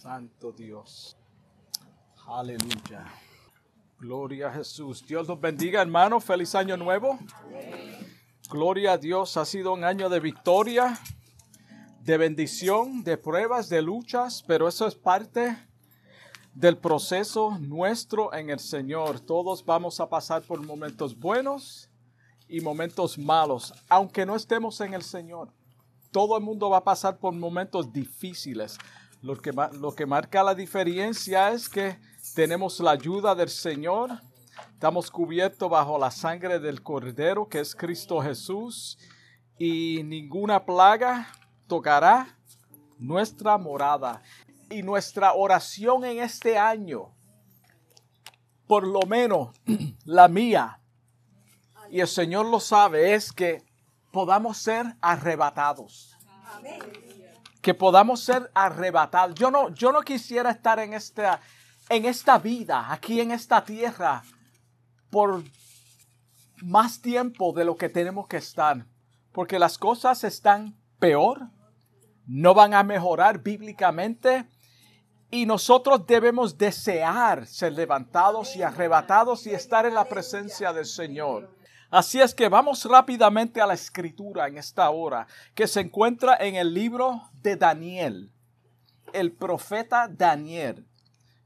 Santo Dios. Aleluya. Gloria a Jesús. Dios los bendiga, hermano. Feliz año nuevo. Gloria a Dios. Ha sido un año de victoria, de bendición, de pruebas, de luchas, pero eso es parte del proceso nuestro en el Señor. Todos vamos a pasar por momentos buenos y momentos malos, aunque no estemos en el Señor. Todo el mundo va a pasar por momentos difíciles. Lo que, lo que marca la diferencia es que tenemos la ayuda del Señor, estamos cubiertos bajo la sangre del Cordero, que es Cristo Jesús, y ninguna plaga tocará nuestra morada. Y nuestra oración en este año, por lo menos la mía, y el Señor lo sabe, es que podamos ser arrebatados. Que podamos ser arrebatados. Yo no, yo no quisiera estar en esta, en esta vida, aquí en esta tierra, por más tiempo de lo que tenemos que estar. Porque las cosas están peor, no van a mejorar bíblicamente. Y nosotros debemos desear ser levantados y arrebatados y estar en la presencia del Señor. Así es que vamos rápidamente a la escritura en esta hora, que se encuentra en el libro de Daniel, el profeta Daniel,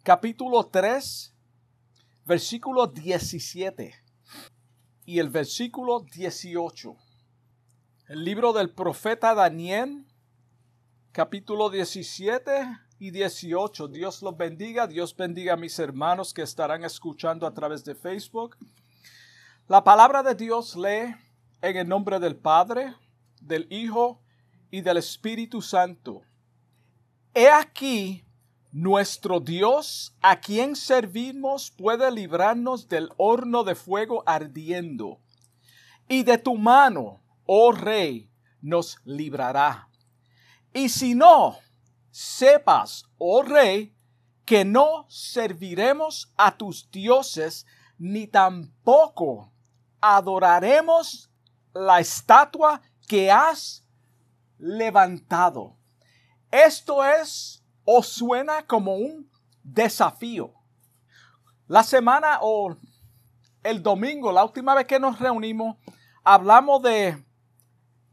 capítulo 3, versículo 17 y el versículo 18. El libro del profeta Daniel, capítulo 17 y 18. Dios los bendiga, Dios bendiga a mis hermanos que estarán escuchando a través de Facebook la palabra de Dios lee en el nombre del Padre, del Hijo y del Espíritu Santo. He aquí nuestro Dios, a quien servimos, puede librarnos del horno de fuego ardiendo. Y de tu mano, oh Rey, nos librará. Y si no, sepas, oh Rey, que no serviremos a tus dioses, ni tampoco adoraremos la estatua que has levantado. Esto es o suena como un desafío. La semana o el domingo, la última vez que nos reunimos, hablamos de,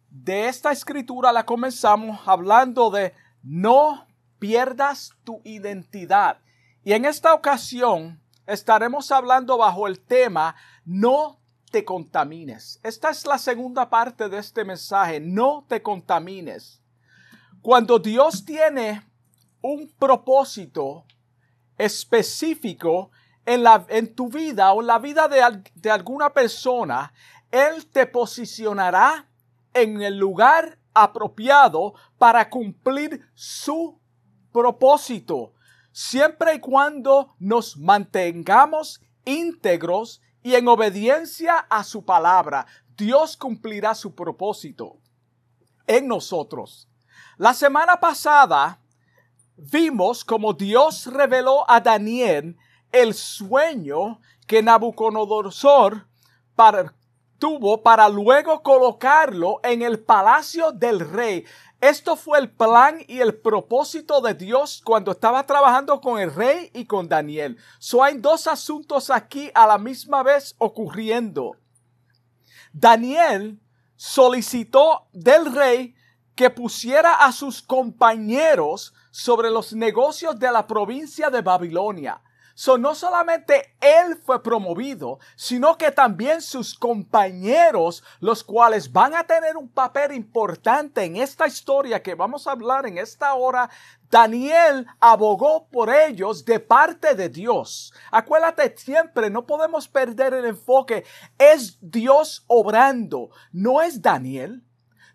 de esta escritura, la comenzamos hablando de no pierdas tu identidad. Y en esta ocasión estaremos hablando bajo el tema no te contamines. Esta es la segunda parte de este mensaje, no te contamines. Cuando Dios tiene un propósito específico en, la, en tu vida o en la vida de, de alguna persona, Él te posicionará en el lugar apropiado para cumplir su propósito, siempre y cuando nos mantengamos íntegros y en obediencia a su palabra, Dios cumplirá su propósito en nosotros. La semana pasada vimos como Dios reveló a Daniel el sueño que Nabucodonosor tuvo para luego colocarlo en el palacio del rey. Esto fue el plan y el propósito de Dios cuando estaba trabajando con el rey y con Daniel. So hay dos asuntos aquí a la misma vez ocurriendo. Daniel solicitó del rey que pusiera a sus compañeros sobre los negocios de la provincia de Babilonia. So, no solamente él fue promovido, sino que también sus compañeros, los cuales van a tener un papel importante en esta historia que vamos a hablar en esta hora. Daniel abogó por ellos de parte de Dios. Acuérdate siempre, no podemos perder el enfoque. Es Dios obrando, no es Daniel.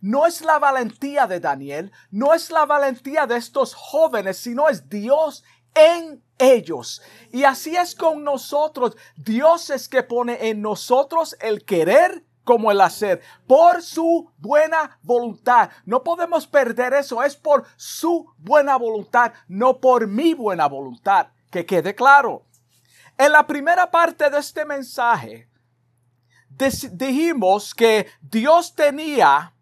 No es la valentía de Daniel, no es la valentía de estos jóvenes, sino es Dios en ellos. Y así es con nosotros. Dios es que pone en nosotros el querer como el hacer, por su buena voluntad. No podemos perder eso, es por su buena voluntad, no por mi buena voluntad. Que quede claro. En la primera parte de este mensaje, dijimos que Dios tenía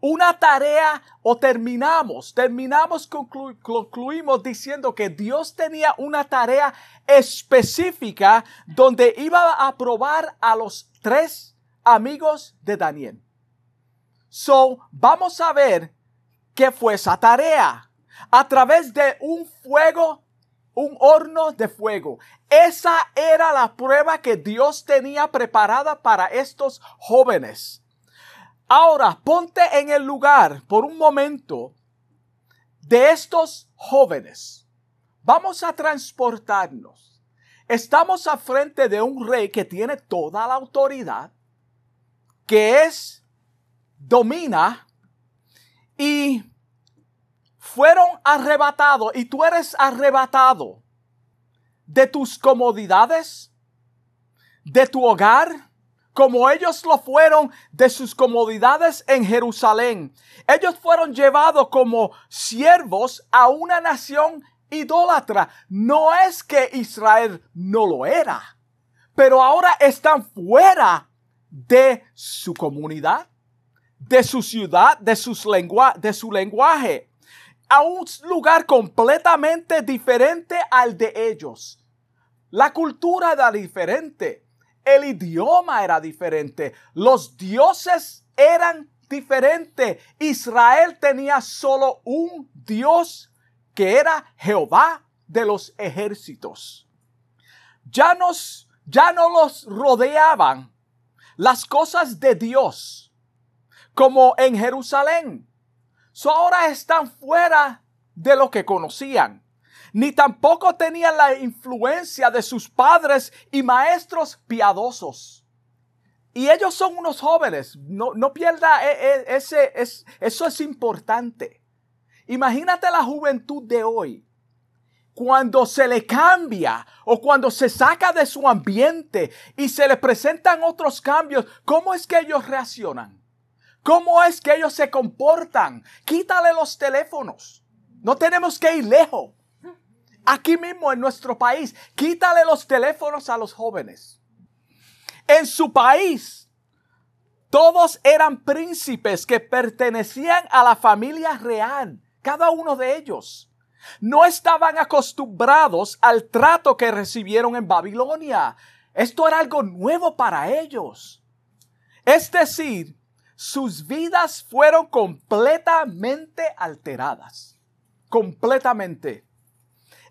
una tarea o terminamos, terminamos, concluimos diciendo que Dios tenía una tarea específica donde iba a probar a los tres amigos de Daniel. So, vamos a ver qué fue esa tarea. A través de un fuego, un horno de fuego. Esa era la prueba que Dios tenía preparada para estos jóvenes. Ahora, ponte en el lugar por un momento de estos jóvenes. Vamos a transportarnos. Estamos a frente de un rey que tiene toda la autoridad, que es, domina y fueron arrebatados y tú eres arrebatado de tus comodidades, de tu hogar, como ellos lo fueron de sus comodidades en Jerusalén. Ellos fueron llevados como siervos a una nación idólatra. No es que Israel no lo era, pero ahora están fuera de su comunidad, de su ciudad, de, sus de su lenguaje, a un lugar completamente diferente al de ellos. La cultura era diferente el idioma era diferente. Los dioses eran diferentes. Israel tenía solo un Dios que era Jehová de los ejércitos. Ya, nos, ya no los rodeaban las cosas de Dios como en Jerusalén. Ahora están fuera de lo que conocían ni tampoco tenían la influencia de sus padres y maestros piadosos. Y ellos son unos jóvenes, no, no pierda e, e, ese, es, eso es importante. Imagínate la juventud de hoy, cuando se le cambia o cuando se saca de su ambiente y se le presentan otros cambios, ¿cómo es que ellos reaccionan? ¿Cómo es que ellos se comportan? Quítale los teléfonos. No tenemos que ir lejos aquí mismo en nuestro país. Quítale los teléfonos a los jóvenes. En su país, todos eran príncipes que pertenecían a la familia real, cada uno de ellos. No estaban acostumbrados al trato que recibieron en Babilonia. Esto era algo nuevo para ellos. Es decir, sus vidas fueron completamente alteradas. Completamente.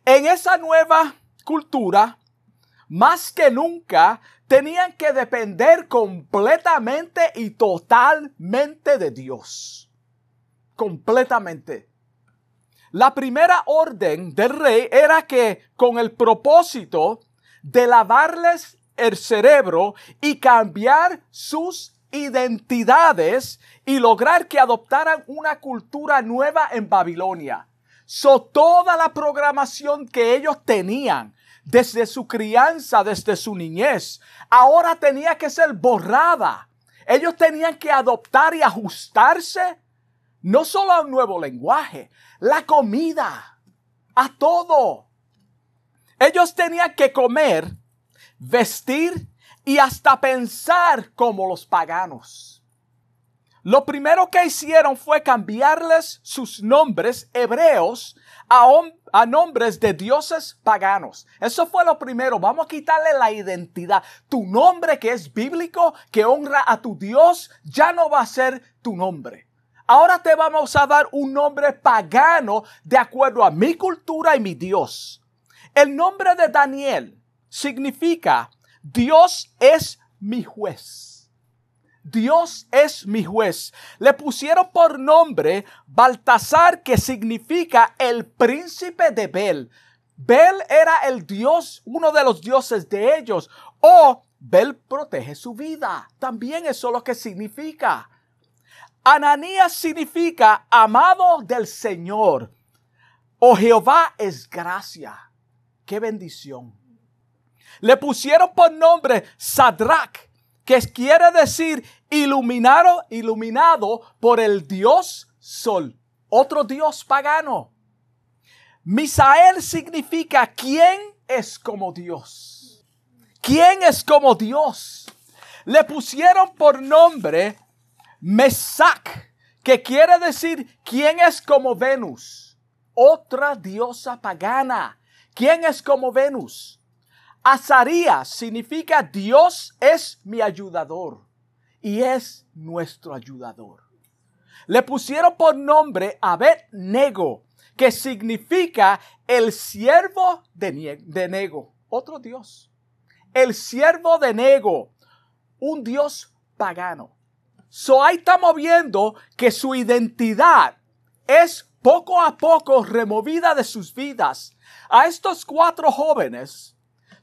En esa nueva cultura, más que nunca, tenían que depender completamente y totalmente de Dios. Completamente. La primera orden del rey era que con el propósito de lavarles el cerebro y cambiar sus identidades y lograr que adoptaran una cultura nueva en Babilonia. So, toda la programación que ellos tenían desde su crianza, desde su niñez, ahora tenía que ser borrada. Ellos tenían que adoptar y ajustarse no solo a un nuevo lenguaje, la comida, a todo. Ellos tenían que comer, vestir y hasta pensar como los paganos. Lo primero que hicieron fue cambiarles sus nombres hebreos a, nombres de dioses paganos. Eso fue lo primero. Vamos a quitarle la identidad. Tu nombre que es bíblico, que honra a tu Dios, ya no va a ser tu nombre. Ahora te vamos a dar un nombre pagano de acuerdo a mi cultura y mi Dios. El nombre de Daniel significa Dios es mi juez. Dios es mi juez. Le pusieron por nombre Baltasar, que significa el príncipe de Bel. Bel era el dios, uno de los dioses de ellos. O Bel protege su vida. También eso es lo que significa. Ananías significa amado del Señor. O Jehová es gracia. Qué bendición. Le pusieron por nombre Sadrach, que quiere decir iluminado, iluminado por el Dios Sol, otro Dios pagano. Misael significa quién es como Dios. ¿Quién es como Dios? Le pusieron por nombre Mesac, que quiere decir quién es como Venus, otra diosa pagana. ¿Quién es como Venus? Azarías significa Dios es mi ayudador y es nuestro ayudador. Le pusieron por nombre Abed-Nego, que significa el siervo de, de Nego, otro Dios. El siervo de Nego, un Dios pagano. So ahí estamos viendo que su identidad es poco a poco removida de sus vidas. A estos cuatro jóvenes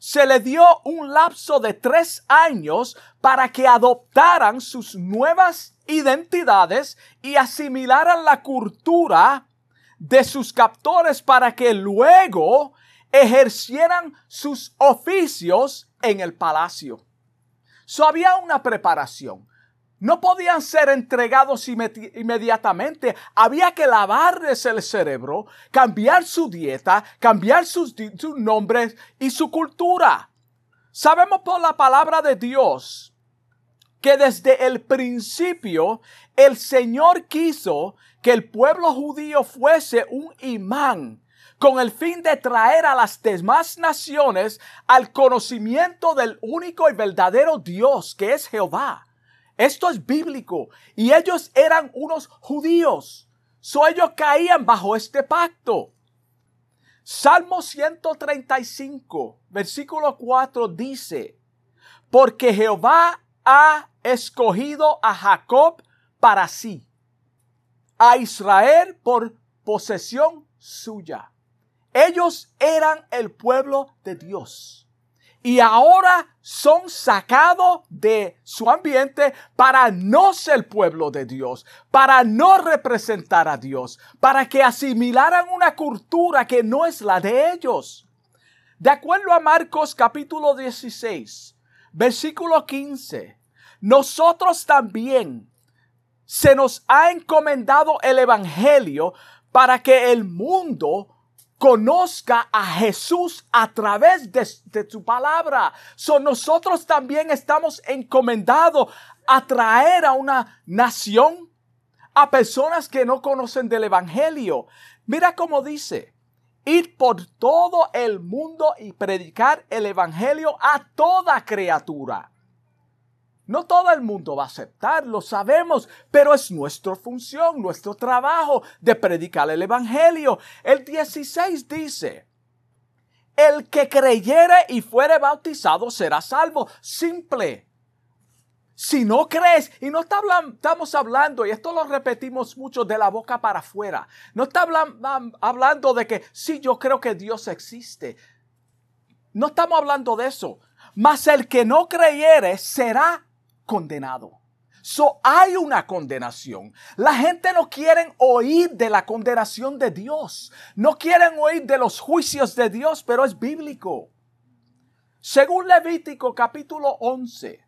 se le dio un lapso de tres años para que adoptaran sus nuevas identidades y asimilaran la cultura de sus captores para que luego ejercieran sus oficios en el palacio. So había una preparación. No podían ser entregados inmediatamente. Había que lavarles el cerebro, cambiar su dieta, cambiar sus, sus nombres y su cultura. Sabemos por la palabra de Dios que desde el principio el Señor quiso que el pueblo judío fuese un imán con el fin de traer a las demás naciones al conocimiento del único y verdadero Dios que es Jehová. Esto es bíblico. Y ellos eran unos judíos. So ellos caían bajo este pacto. Salmo 135, versículo 4 dice, porque Jehová ha escogido a Jacob para sí, a Israel por posesión suya. Ellos eran el pueblo de Dios. Y ahora son sacados de su ambiente para no ser pueblo de Dios, para no representar a Dios, para que asimilaran una cultura que no es la de ellos. De acuerdo a Marcos capítulo 16, versículo 15, nosotros también se nos ha encomendado el Evangelio para que el mundo conozca a Jesús a través de, su palabra. So, nosotros también estamos encomendados a traer a una nación a personas que no conocen del Evangelio. Mira cómo dice, ir por todo el mundo y predicar el Evangelio a toda criatura. No todo el mundo va a aceptarlo, sabemos, pero es nuestra función, nuestro trabajo de predicar el Evangelio. El 16 dice, el que creyere y fuere bautizado será salvo. Simple. Si no crees, y no estamos hablando, y esto lo repetimos mucho de la boca para afuera, no está hablando de que sí, yo creo que Dios existe. No estamos hablando de eso. Mas el que no creyere será condenado. So hay una condenación. La gente no quiere oír de la condenación de Dios. No quieren oír de los juicios de Dios, pero es bíblico. Según Levítico capítulo 11,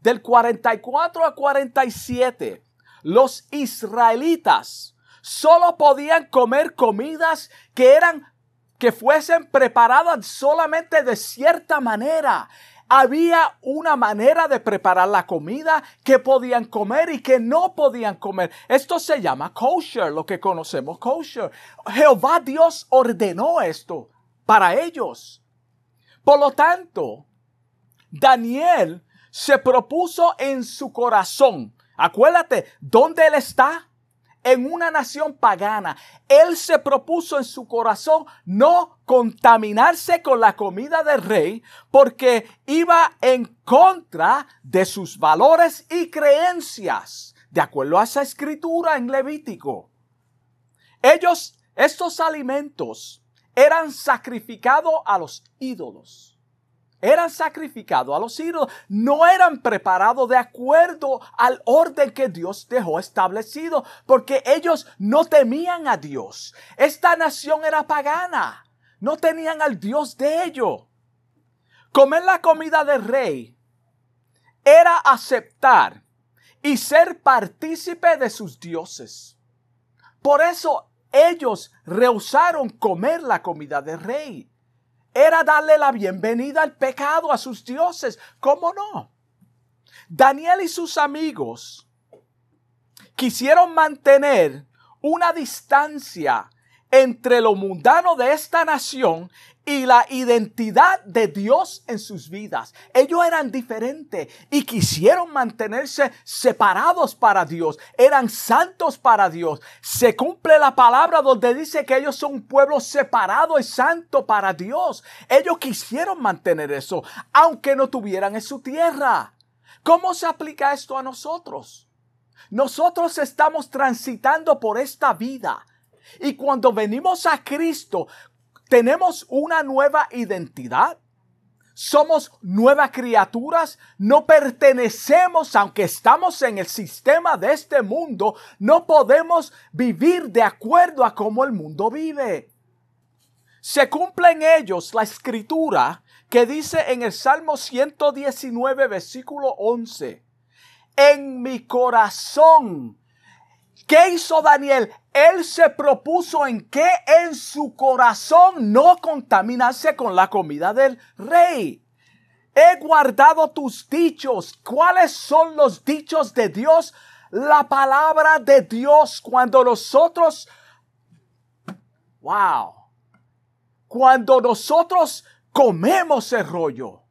del 44 a 47, los israelitas solo podían comer comidas que eran que fuesen preparadas solamente de cierta manera había una manera de preparar la comida que podían comer y que no podían comer. Esto se llama kosher, lo que conocemos kosher. Jehová Dios ordenó esto para ellos. Por lo tanto, Daniel se propuso en su corazón. Acuérdate, ¿dónde él está? En una nación pagana, él se propuso en su corazón no contaminarse con la comida del rey porque iba en contra de sus valores y creencias, de acuerdo a esa escritura en Levítico. Ellos, estos alimentos, eran sacrificados a los ídolos eran sacrificados a los ídolos, no eran preparados de acuerdo al orden que Dios dejó establecido, porque ellos no temían a Dios. Esta nación era pagana, no tenían al Dios de ellos. Comer la comida del rey era aceptar y ser partícipe de sus dioses. Por eso ellos rehusaron comer la comida del rey era darle la bienvenida al pecado a sus dioses. ¿Cómo no? Daniel y sus amigos quisieron mantener una distancia entre lo mundano de esta nación y la identidad de Dios en sus vidas. Ellos eran diferentes y quisieron mantenerse separados para Dios. Eran santos para Dios. Se cumple la palabra donde dice que ellos son un pueblo separado y santo para Dios. Ellos quisieron mantener eso, aunque no tuvieran en su tierra. ¿Cómo se aplica esto a nosotros? Nosotros estamos transitando por esta vida. Y cuando venimos a Cristo, tenemos una nueva identidad. Somos nuevas criaturas, no pertenecemos, aunque estamos en el sistema de este mundo, no podemos vivir de acuerdo a cómo el mundo vive. Se cumple en ellos la escritura que dice en el Salmo 119, versículo 11, en mi corazón. ¿Qué hizo Daniel? Él se propuso en que en su corazón no contaminarse con la comida del rey. He guardado tus dichos. ¿Cuáles son los dichos de Dios? La palabra de Dios cuando nosotros, wow, cuando nosotros comemos el rollo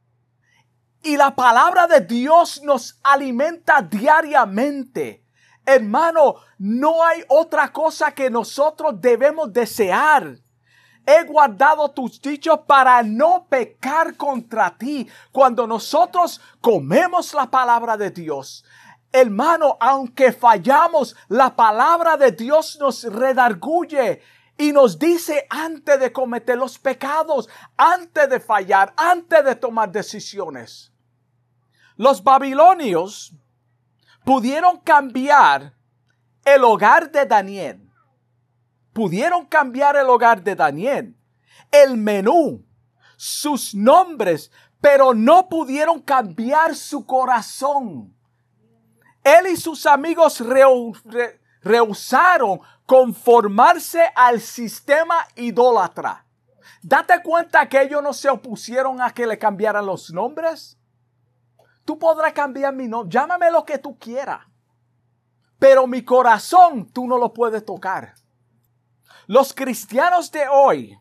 y la palabra de Dios nos alimenta diariamente Hermano, no hay otra cosa que nosotros debemos desear. He guardado tus dichos para no pecar contra ti. Cuando nosotros comemos la palabra de Dios, hermano, aunque fallamos, la palabra de Dios nos redarguye y nos dice antes de cometer los pecados, antes de fallar, antes de tomar decisiones. Los babilonios pudieron cambiar el hogar de Daniel. Pudieron cambiar el hogar de Daniel, el menú, sus nombres, pero no pudieron cambiar su corazón. Él y sus amigos rehusaron conformarse al sistema idólatra. Date cuenta que ellos no se opusieron a que le cambiaran los nombres. Tú podrás cambiar mi nombre. Llámame lo que tú quieras. Pero mi corazón tú no lo puedes tocar. Los cristianos de hoy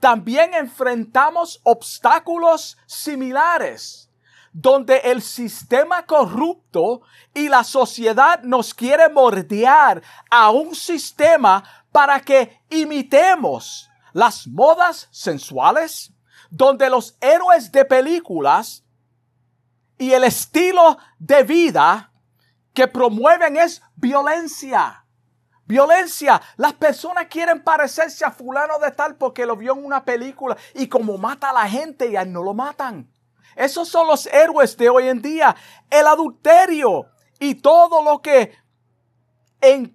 también enfrentamos obstáculos similares, donde el sistema corrupto y la sociedad nos quiere mordear a un sistema para que imitemos las modas sensuales, donde los héroes de películas y el estilo de vida que promueven es violencia. Violencia. Las personas quieren parecerse a fulano de tal porque lo vio en una película y como mata a la gente y a no lo matan. Esos son los héroes de hoy en día. El adulterio y todo lo que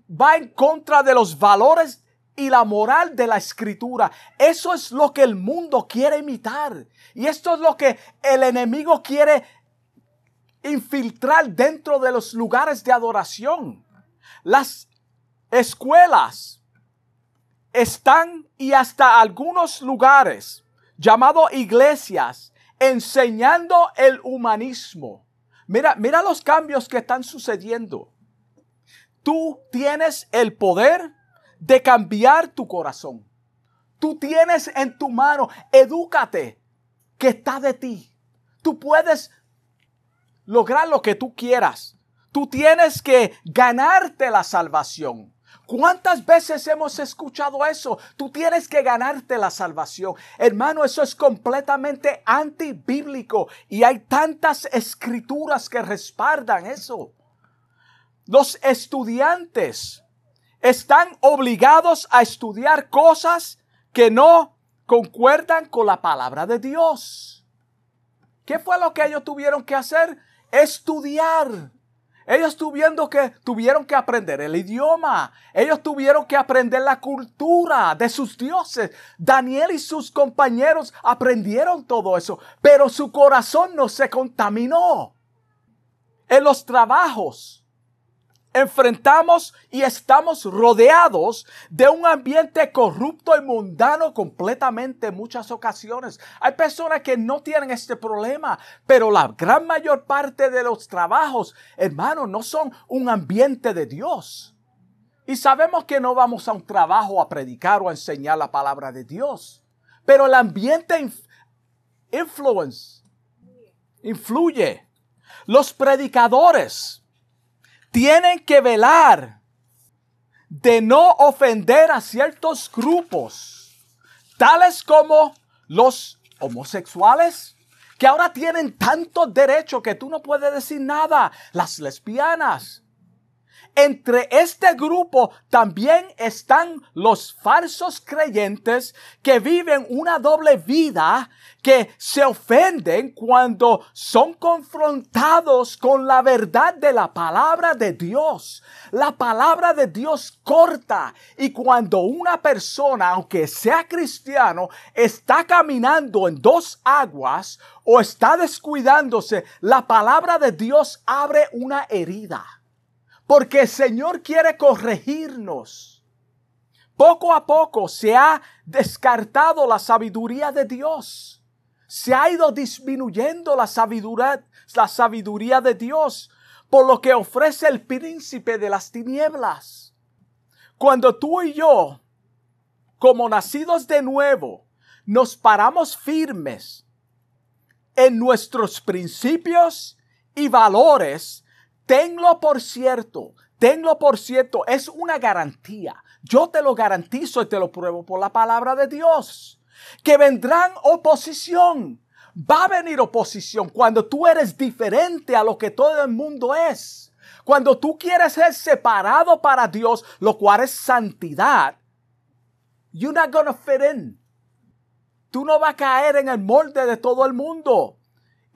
va en contra de los valores y la moral de la escritura. Eso es lo que el mundo quiere imitar. Y esto es lo que el enemigo quiere infiltrar dentro de los lugares de adoración. Las escuelas están y hasta algunos lugares llamados iglesias enseñando el humanismo. Mira, mira los cambios que están sucediendo. Tú tienes el poder de cambiar tu corazón. Tú tienes en tu mano, edúcate, que está de ti. Tú puedes lograr lo que tú quieras. Tú tienes que ganarte la salvación. ¿Cuántas veces hemos escuchado eso? Tú tienes que ganarte la salvación. Hermano, eso es completamente antibíblico y hay tantas escrituras que respaldan eso. Los estudiantes están obligados a estudiar cosas que no concuerdan con la palabra de Dios. ¿Qué fue lo que ellos tuvieron que hacer? Estudiar. Ellos tuvieron que, tuvieron que aprender el idioma. Ellos tuvieron que aprender la cultura de sus dioses. Daniel y sus compañeros aprendieron todo eso, pero su corazón no se contaminó. En los trabajos, enfrentamos y estamos rodeados de un ambiente corrupto y mundano completamente en muchas ocasiones. Hay personas que no tienen este problema, pero la gran mayor parte de los trabajos, hermanos, no son un ambiente de Dios. Y sabemos que no vamos a un trabajo a predicar o a enseñar la palabra de Dios, pero el ambiente influence, influye. Los predicadores, tienen que velar de no ofender a ciertos grupos, tales como los homosexuales, que ahora tienen tanto derecho que tú no puedes decir nada, las lesbianas, entre este grupo también están los falsos creyentes que viven una doble vida, que se ofenden cuando son confrontados con la verdad de la palabra de Dios. La palabra de Dios corta y cuando una persona, aunque sea cristiano, está caminando en dos aguas o está descuidándose, la palabra de Dios abre una herida porque el Señor quiere corregirnos. Poco a poco se ha descartado la sabiduría de Dios. Se ha ido disminuyendo la sabiduría, la sabiduría de Dios por lo que ofrece el príncipe de las tinieblas. Cuando tú y yo, como nacidos de nuevo, nos paramos firmes en nuestros principios y valores, Tenlo por cierto, tenlo por cierto, es una garantía. Yo te lo garantizo y te lo pruebo por la palabra de Dios. Que vendrán oposición. Va a venir oposición cuando tú eres diferente a lo que todo el mundo es. Cuando tú quieres ser separado para Dios, lo cual es santidad, you're not gonna fit in. Tú no vas a caer en el molde de todo el mundo.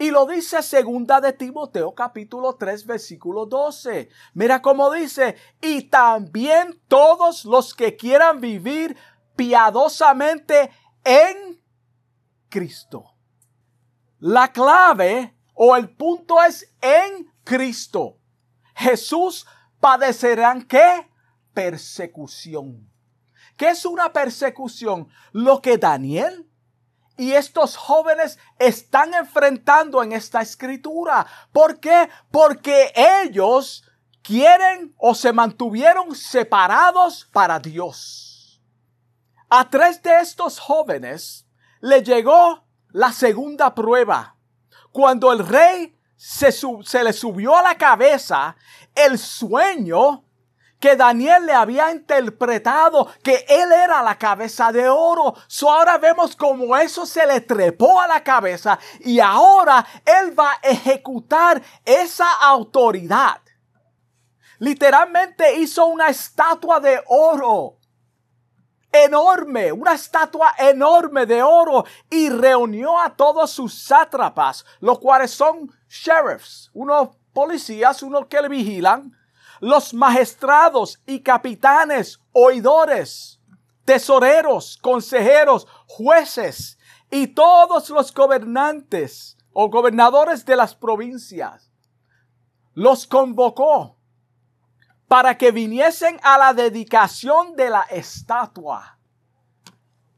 Y lo dice segunda de Timoteo capítulo 3 versículo 12. Mira cómo dice, y también todos los que quieran vivir piadosamente en Cristo. La clave o el punto es en Cristo. Jesús padecerán qué? Persecución. ¿Qué es una persecución? Lo que Daniel y estos jóvenes están enfrentando en esta escritura. ¿Por qué? Porque ellos quieren o se mantuvieron separados para Dios. A tres de estos jóvenes le llegó la segunda prueba. Cuando el rey se, se le subió a la cabeza el sueño que Daniel le había interpretado que él era la cabeza de oro. So ahora vemos como eso se le trepó a la cabeza y ahora él va a ejecutar esa autoridad. Literalmente hizo una estatua de oro enorme, una estatua enorme de oro y reunió a todos sus sátrapas, los cuales son sheriffs, unos policías, unos que le vigilan, los magistrados y capitanes, oidores, tesoreros, consejeros, jueces y todos los gobernantes o gobernadores de las provincias. Los convocó para que viniesen a la dedicación de la estatua.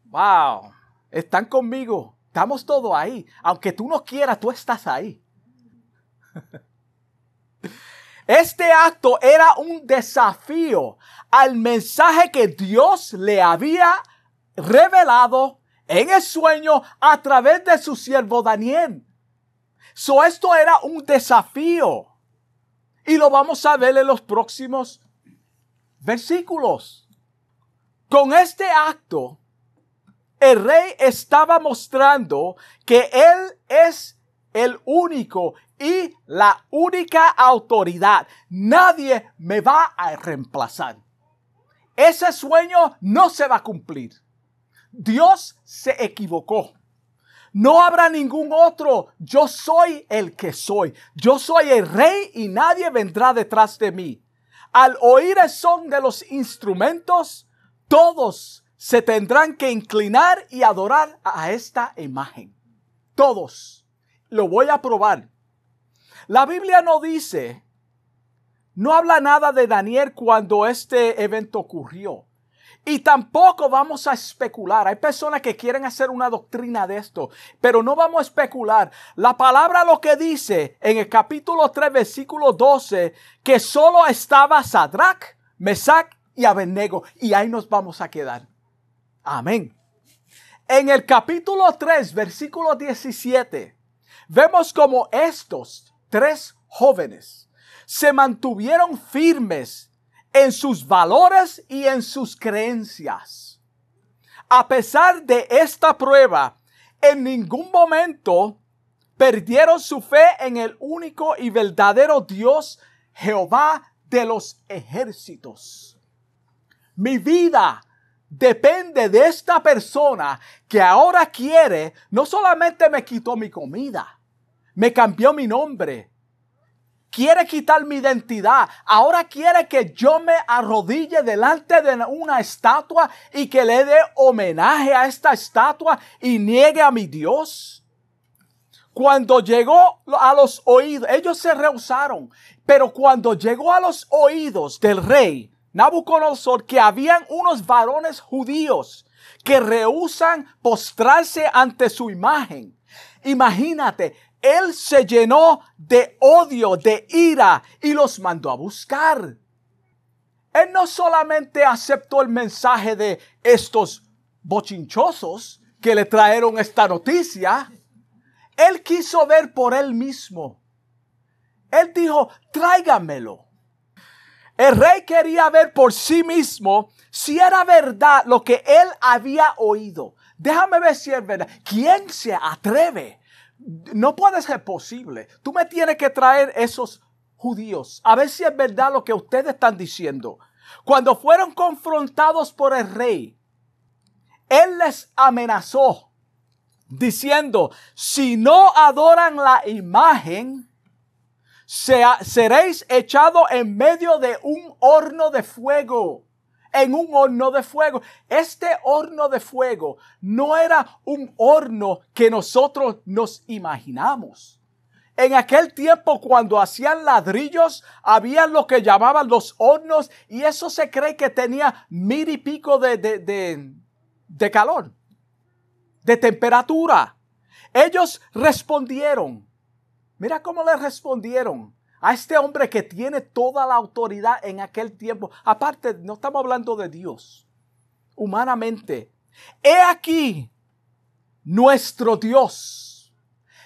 Wow, están conmigo, estamos todos ahí. Aunque tú no quieras, tú estás ahí. Este acto era un desafío al mensaje que Dios le había revelado en el sueño a través de su siervo Daniel. So esto era un desafío. Y lo vamos a ver en los próximos versículos. Con este acto, el rey estaba mostrando que él es el único y la única autoridad. Nadie me va a reemplazar. Ese sueño no se va a cumplir. Dios se equivocó. No habrá ningún otro. Yo soy el que soy. Yo soy el rey y nadie vendrá detrás de mí. Al oír el son de los instrumentos, todos se tendrán que inclinar y adorar a esta imagen. Todos. Lo voy a probar. La Biblia no dice no habla nada de Daniel cuando este evento ocurrió. Y tampoco vamos a especular. Hay personas que quieren hacer una doctrina de esto, pero no vamos a especular. La palabra lo que dice en el capítulo 3, versículo 12, que solo estaba Sadrach, Mesach y Abednego. Y ahí nos vamos a quedar. Amén. En el capítulo 3, versículo 17, vemos como estos tres jóvenes se mantuvieron firmes en sus valores y en sus creencias. A pesar de esta prueba, en ningún momento perdieron su fe en el único y verdadero Dios, Jehová de los ejércitos. Mi vida depende de esta persona que ahora quiere, no solamente me quitó mi comida, me cambió mi nombre, quiere quitar mi identidad. Ahora quiere que yo me arrodille delante de una estatua y que le dé homenaje a esta estatua y niegue a mi Dios. Cuando llegó a los oídos, ellos se rehusaron, pero cuando llegó a los oídos del rey Nabucodonosor que habían unos varones judíos que rehusan postrarse ante su imagen. Imagínate, él se llenó de odio, de ira y los mandó a buscar. Él no solamente aceptó el mensaje de estos bochinchosos que le trajeron esta noticia, él quiso ver por él mismo. Él dijo, tráigamelo. El rey quería ver por sí mismo si era verdad lo que él había oído. Déjame ver si es verdad. ¿Quién se atreve no puede ser posible. Tú me tienes que traer esos judíos a ver si es verdad lo que ustedes están diciendo. Cuando fueron confrontados por el rey, él les amenazó diciendo, si no adoran la imagen, seréis echados en medio de un horno de fuego en un horno de fuego. Este horno de fuego no era un horno que nosotros nos imaginamos. En aquel tiempo, cuando hacían ladrillos, había lo que llamaban los hornos y eso se cree que tenía mil y pico de, de, de calor, de temperatura. Ellos respondieron. Mira cómo le respondieron a este hombre que tiene toda la autoridad en aquel tiempo. Aparte, no estamos hablando de Dios, humanamente. He aquí nuestro Dios.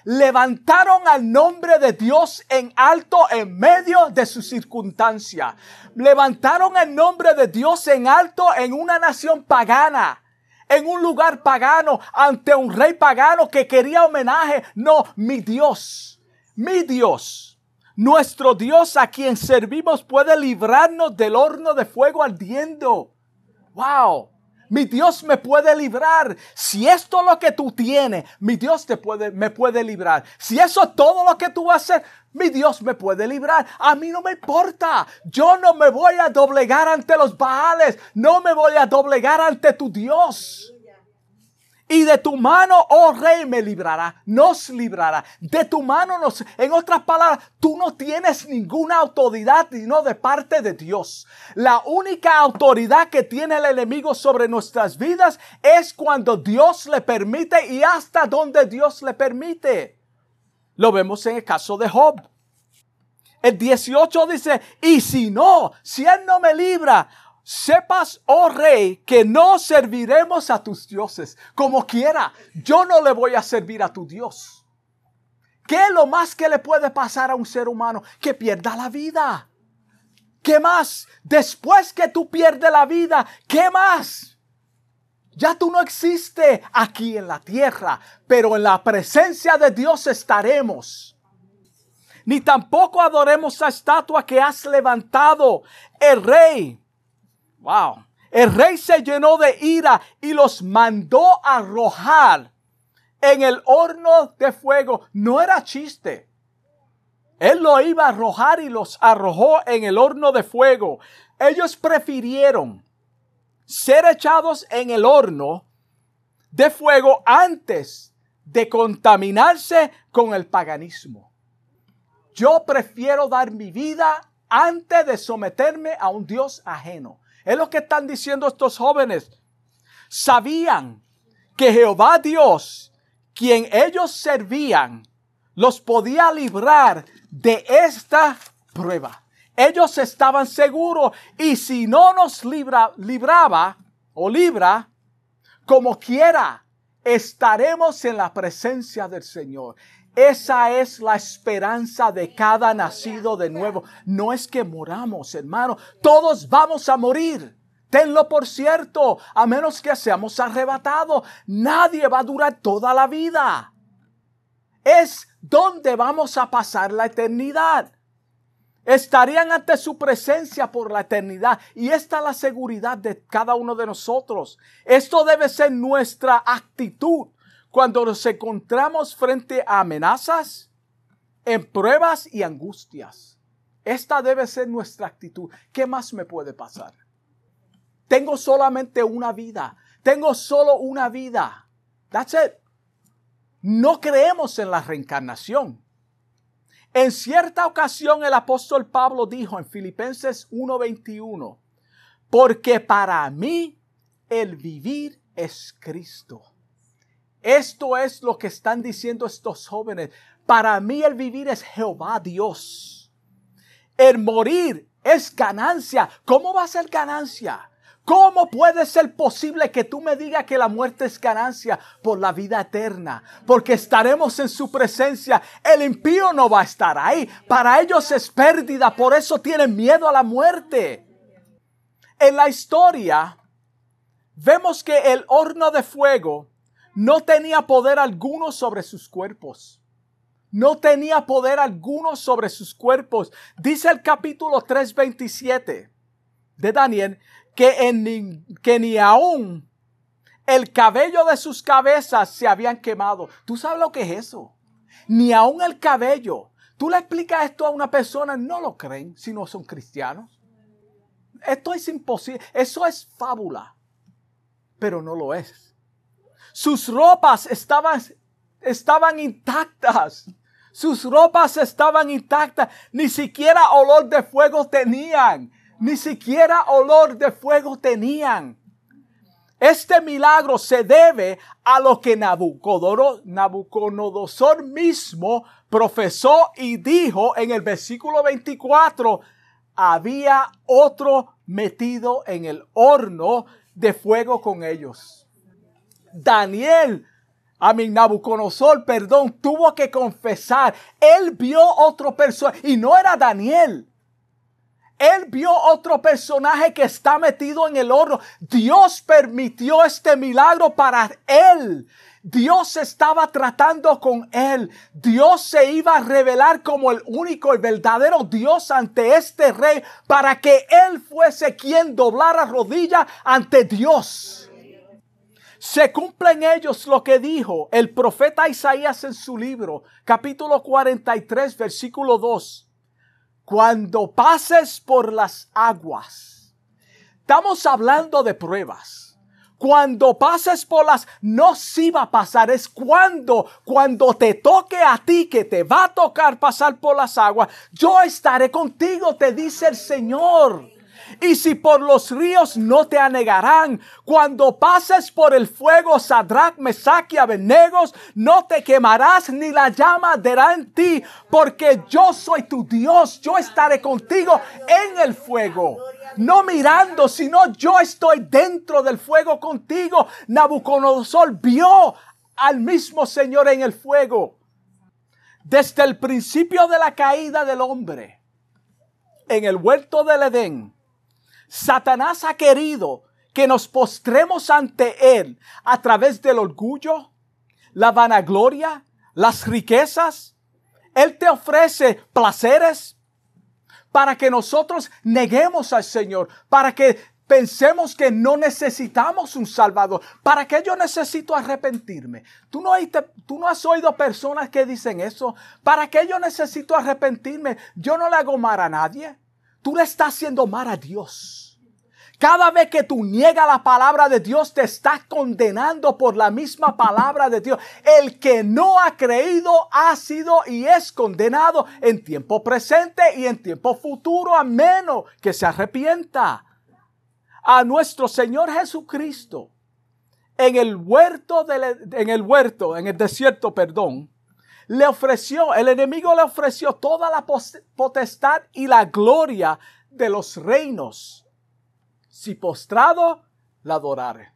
Levantaron al nombre de Dios en alto en medio de su circunstancia. Levantaron el nombre de Dios en alto en una nación pagana en un lugar pagano ante un rey pagano que quería homenaje. No, mi Dios, mi Dios nuestro Dios a quien servimos puede librarnos del horno de fuego ardiendo. Wow. Mi Dios me puede librar. Si esto es lo que tú tienes, mi Dios te puede, me puede librar. Si eso es todo lo que tú vas a hacer, mi Dios me puede librar. A mí no me importa. Yo no me voy a doblegar ante los Baales. No me voy a doblegar ante tu Dios. Y de tu mano, oh rey, me librará, nos librará. De tu mano nos, en otras palabras, tú no tienes ninguna autoridad sino de parte de Dios. La única autoridad que tiene el enemigo sobre nuestras vidas es cuando Dios le permite y hasta donde Dios le permite. Lo vemos en el caso de Job. El 18 dice, y si no, si él no me libra, Sepas, oh rey, que no serviremos a tus dioses. Como quiera, yo no le voy a servir a tu Dios. ¿Qué es lo más que le puede pasar a un ser humano? Que pierda la vida. ¿Qué más? Después que tú pierdes la vida, ¿qué más? Ya tú no existes aquí en la tierra, pero en la presencia de Dios estaremos. Ni tampoco adoremos a estatua que has levantado. El rey Wow. El rey se llenó de ira y los mandó arrojar en el horno de fuego. No era chiste. Él lo iba a arrojar y los arrojó en el horno de fuego. Ellos prefirieron ser echados en el horno de fuego antes de contaminarse con el paganismo. Yo prefiero dar mi vida antes de someterme a un Dios ajeno. Es lo que están diciendo estos jóvenes. Sabían que Jehová Dios, quien ellos servían, los podía librar de esta prueba. Ellos estaban seguros y si no nos libra, libraba o libra, como quiera, estaremos en la presencia del Señor. Esa es la esperanza de cada nacido de nuevo. No es que moramos, hermano. Todos vamos a morir. Tenlo por cierto, a menos que seamos arrebatados. Nadie va a durar toda la vida. Es donde vamos a pasar la eternidad. Estarían ante su presencia por la eternidad. Y esta es la seguridad de cada uno de nosotros. Esto debe ser nuestra actitud cuando nos encontramos frente a amenazas, en pruebas y angustias. Esta debe ser nuestra actitud. ¿Qué más me puede pasar? Tengo solamente una vida. Tengo solo una vida. That's it. No creemos en la reencarnación. En cierta ocasión el apóstol Pablo dijo en Filipenses 1:21, porque para mí el vivir es Cristo. Esto es lo que están diciendo estos jóvenes. Para mí el vivir es Jehová Dios. El morir es ganancia. ¿Cómo va a ser ganancia? ¿Cómo puede ser posible que tú me digas que la muerte es ganancia por la vida eterna? Porque estaremos en su presencia. El impío no va a estar ahí. Para ellos es pérdida. Por eso tienen miedo a la muerte. En la historia vemos que el horno de fuego no tenía poder alguno sobre sus cuerpos. No tenía poder alguno sobre sus cuerpos. Dice el capítulo 3:27 de Daniel que, en, que ni aún el cabello de sus cabezas se habían quemado. ¿Tú sabes lo que es eso? Ni aún el cabello. Tú le explicas esto a una persona, no lo creen si no son cristianos. Esto es imposible. Eso es fábula. Pero no lo es. Sus ropas estaban, intactas. Sus ropas estaban intactas. Ni siquiera olor de fuego tenían ni siquiera olor de fuego tenían. Este milagro se debe a lo que Nabucodonosor mismo profesó y dijo en el versículo 24, había otro metido en el horno de fuego con ellos. Daniel, a mi Nabucodonosor, perdón, tuvo que confesar, él vio otro persona y no era Daniel él vio otro personaje que está metido en el horno. Dios permitió este milagro para él. Dios estaba tratando con él. Dios se iba a revelar como el único y verdadero Dios ante este rey para que él fuese quien doblara rodilla ante Dios. Se cumple en ellos lo que dijo el profeta Isaías en su libro, capítulo 43, versículo 2 cuando pases por las aguas. Estamos hablando de pruebas. Cuando pases por las, no si va a pasar, es cuando, cuando te toque a ti que te va a tocar pasar por las aguas, yo estaré contigo, te dice el Señor. Y si por los ríos no te anegarán, cuando pases por el fuego, Sadrach, Mesach y Abednego, no te quemarás ni la llama dará en ti, porque yo soy tu Dios, yo estaré contigo en el fuego. No mirando, sino yo estoy dentro del fuego contigo. Nabucodonosor vio al mismo Señor en el fuego. Desde el principio de la caída del hombre, en el huerto del Edén, Satanás ha querido que nos postremos ante Él a través del orgullo, la vanagloria, las riquezas. Él te ofrece placeres para que nosotros neguemos al Señor, para que pensemos que no necesitamos un Salvador. ¿Para qué yo necesito arrepentirme? ¿Tú no, ¿Tú no has oído personas que dicen eso? ¿Para qué yo necesito arrepentirme? Yo no le hago mal a nadie. Tú le estás haciendo mal a Dios. Cada vez que tú niegas la palabra de Dios, te estás condenando por la misma palabra de Dios. El que no ha creído ha sido y es condenado en tiempo presente y en tiempo futuro, a menos que se arrepienta. A nuestro Señor Jesucristo, en el huerto, en el huerto, en el desierto, perdón, le ofreció, el enemigo le ofreció toda la potestad y la gloria de los reinos si postrado, la adorare.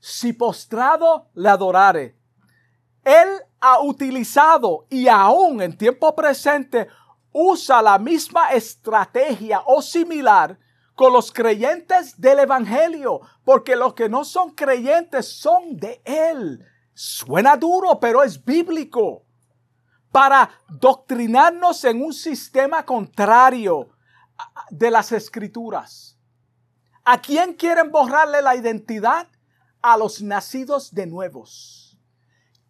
Si postrado, le adorare. Él ha utilizado y aún en tiempo presente usa la misma estrategia o similar con los creyentes del Evangelio, porque los que no son creyentes son de Él. Suena duro, pero es bíblico. Para doctrinarnos en un sistema contrario de las escrituras. ¿A quién quieren borrarle la identidad? A los nacidos de nuevos.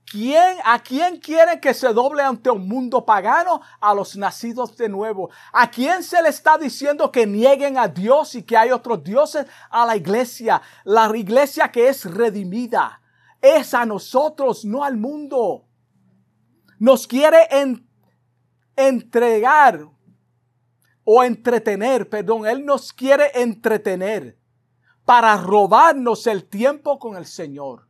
¿Quién, ¿A quién quieren que se doble ante un mundo pagano? A los nacidos de nuevo. ¿A quién se le está diciendo que nieguen a Dios y que hay otros dioses? A la iglesia. La iglesia que es redimida. Es a nosotros, no al mundo. Nos quiere entregar o entretener, perdón, Él nos quiere entretener para robarnos el tiempo con el Señor.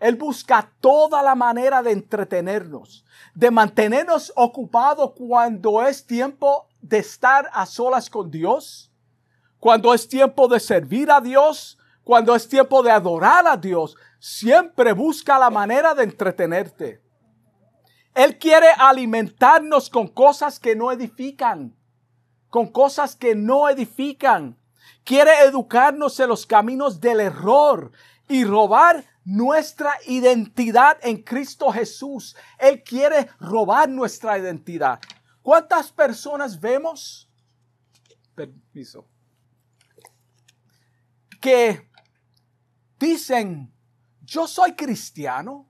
Él busca toda la manera de entretenernos, de mantenernos ocupados cuando es tiempo de estar a solas con Dios, cuando es tiempo de servir a Dios, cuando es tiempo de adorar a Dios. Siempre busca la manera de entretenerte. Él quiere alimentarnos con cosas que no edifican con cosas que no edifican. Quiere educarnos en los caminos del error y robar nuestra identidad en Cristo Jesús. Él quiere robar nuestra identidad. ¿Cuántas personas vemos? Permiso. Que dicen, yo soy cristiano,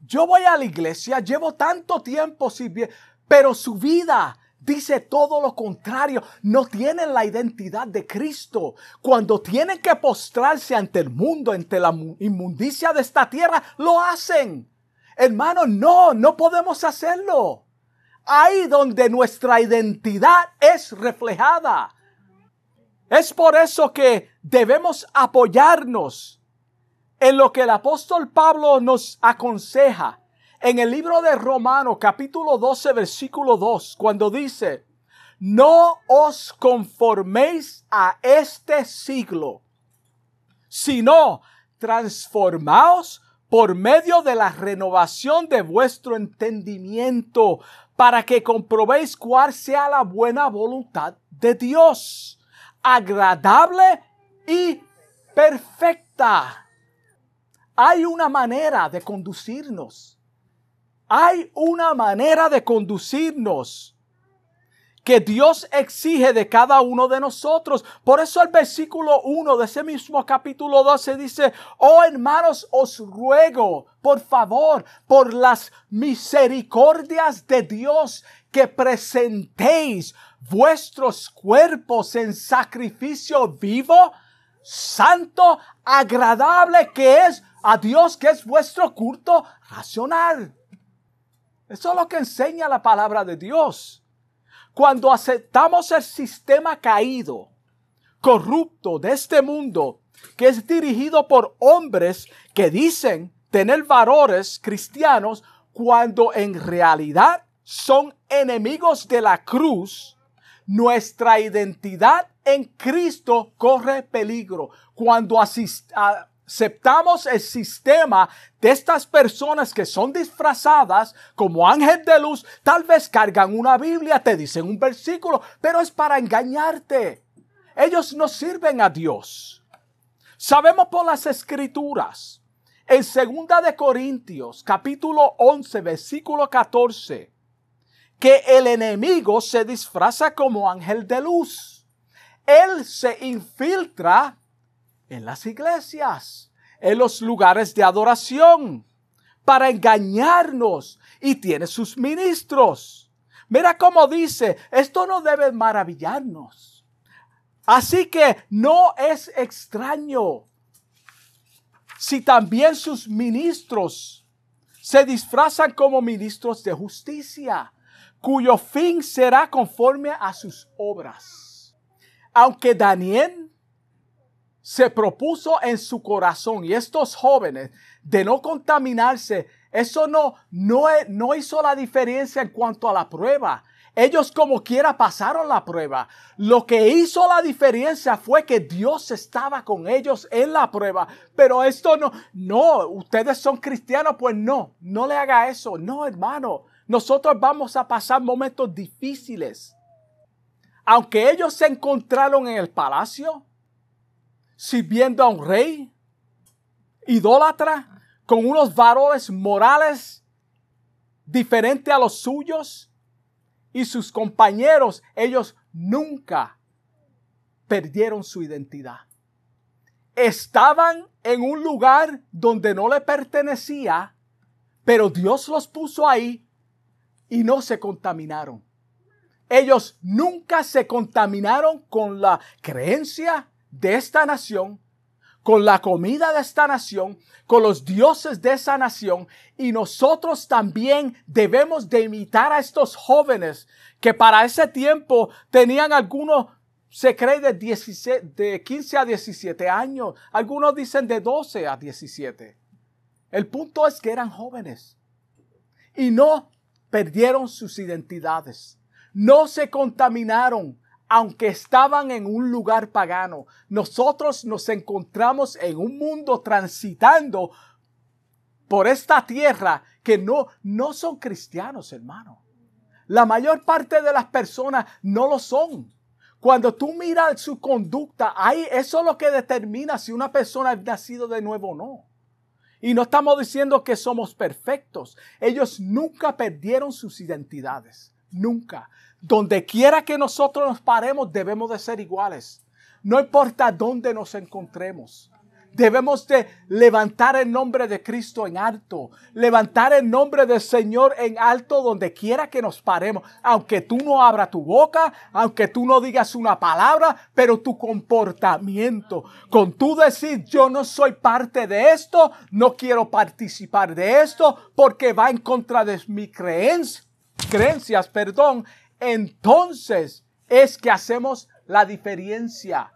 yo voy a la iglesia, llevo tanto tiempo sirviendo, pero su vida dice todo lo contrario. No tienen la identidad de Cristo. Cuando tienen que postrarse ante el mundo, ante la inmundicia de esta tierra, lo hacen. Hermano, no, no podemos hacerlo. Ahí donde nuestra identidad es reflejada. Es por eso que debemos apoyarnos en lo que el apóstol Pablo nos aconseja en el libro de Romanos capítulo 12 versículo 2 cuando dice, no os conforméis a este siglo, sino transformaos por medio de la renovación de vuestro entendimiento, para que comprobéis cuál sea la buena voluntad de Dios, agradable y perfecta. Hay una manera de conducirnos hay una manera de conducirnos que Dios exige de cada uno de nosotros. Por eso el versículo 1 de ese mismo capítulo 12 dice, oh hermanos, os ruego, por favor, por las misericordias de Dios, que presentéis vuestros cuerpos en sacrificio vivo, santo, agradable, que es a Dios, que es vuestro culto racional. Eso es lo que enseña la palabra de Dios. Cuando aceptamos el sistema caído, corrupto de este mundo, que es dirigido por hombres que dicen tener valores cristianos, cuando en realidad son enemigos de la cruz, nuestra identidad en Cristo corre peligro. Cuando asistamos aceptamos el sistema de estas personas que son disfrazadas como ángel de luz, tal vez cargan una Biblia, te dicen un versículo, pero es para engañarte. Ellos no sirven a Dios. Sabemos por las escrituras, en segunda de Corintios, capítulo 11, versículo 14, que el enemigo se disfraza como ángel de luz. Él se infiltra en las iglesias, en los lugares de adoración, para engañarnos y tiene sus ministros. Mira cómo dice, esto no debe maravillarnos. Así que no es extraño si también sus ministros se disfrazan como ministros de justicia, cuyo fin será conforme a sus obras. Aunque Daniel se propuso en su corazón y estos jóvenes de no contaminarse, eso no, no, no hizo la diferencia en cuanto a la prueba. Ellos como quiera pasaron la prueba. Lo que hizo la diferencia fue que Dios estaba con ellos en la prueba. Pero esto no, no, ustedes son cristianos, pues no, no le haga eso. No, hermano, nosotros vamos a pasar momentos difíciles. Aunque ellos se encontraron en el palacio, sirviendo a un rey, idólatra, con unos valores morales diferentes a los suyos, y sus compañeros, ellos nunca perdieron su identidad. Estaban en un lugar donde no le pertenecía, pero Dios los puso ahí y no se contaminaron. Ellos nunca se contaminaron con la creencia de esta nación, con la comida de esta nación, con los dioses de esa nación. Y nosotros también debemos de imitar a estos jóvenes que para ese tiempo tenían algunos, se cree de, de 15 a 17 años. Algunos dicen de 12 a 17. El punto es que eran jóvenes y no perdieron sus identidades. No se contaminaron aunque estaban en un lugar pagano, nosotros nos encontramos en un mundo transitando por esta tierra que no, no son cristianos, hermano. La mayor parte de las personas no lo son. Cuando tú miras su conducta, ahí eso es lo que determina si una persona ha nacido de nuevo o no. Y no estamos diciendo que somos perfectos. Ellos nunca perdieron sus identidades. Nunca. Donde quiera que nosotros nos paremos, debemos de ser iguales. No importa dónde nos encontremos. Debemos de levantar el nombre de Cristo en alto, levantar el nombre del Señor en alto donde quiera que nos paremos, aunque tú no abras tu boca, aunque tú no digas una palabra, pero tu comportamiento, con tú decir yo no soy parte de esto, no quiero participar de esto porque va en contra de mis creencias, creencias, perdón, entonces es que hacemos la diferencia.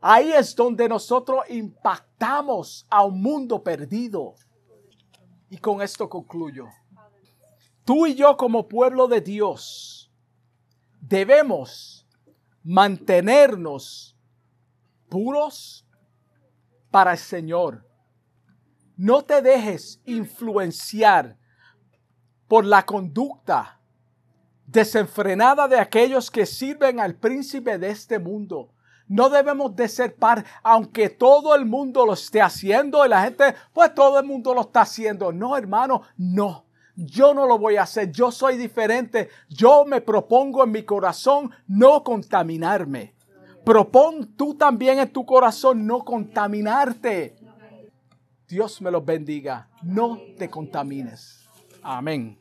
Ahí es donde nosotros impactamos a un mundo perdido. Y con esto concluyo. Tú y yo como pueblo de Dios debemos mantenernos puros para el Señor. No te dejes influenciar por la conducta desenfrenada de aquellos que sirven al príncipe de este mundo. No debemos de ser par, aunque todo el mundo lo esté haciendo y la gente, pues todo el mundo lo está haciendo. No, hermano, no. Yo no lo voy a hacer, yo soy diferente. Yo me propongo en mi corazón no contaminarme. Propon tú también en tu corazón no contaminarte. Dios me los bendiga. No te contamines. Amén.